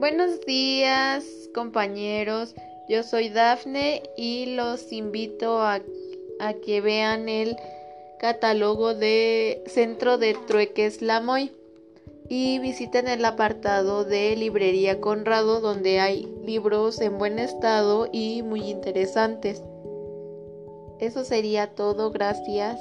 Buenos días compañeros, yo soy Dafne y los invito a, que vean el catálogo de Centro de Trueques Lamoy y visiten el apartado de Librería Conrado donde hay libros en buen estado y muy interesantes. Eso sería todo, gracias.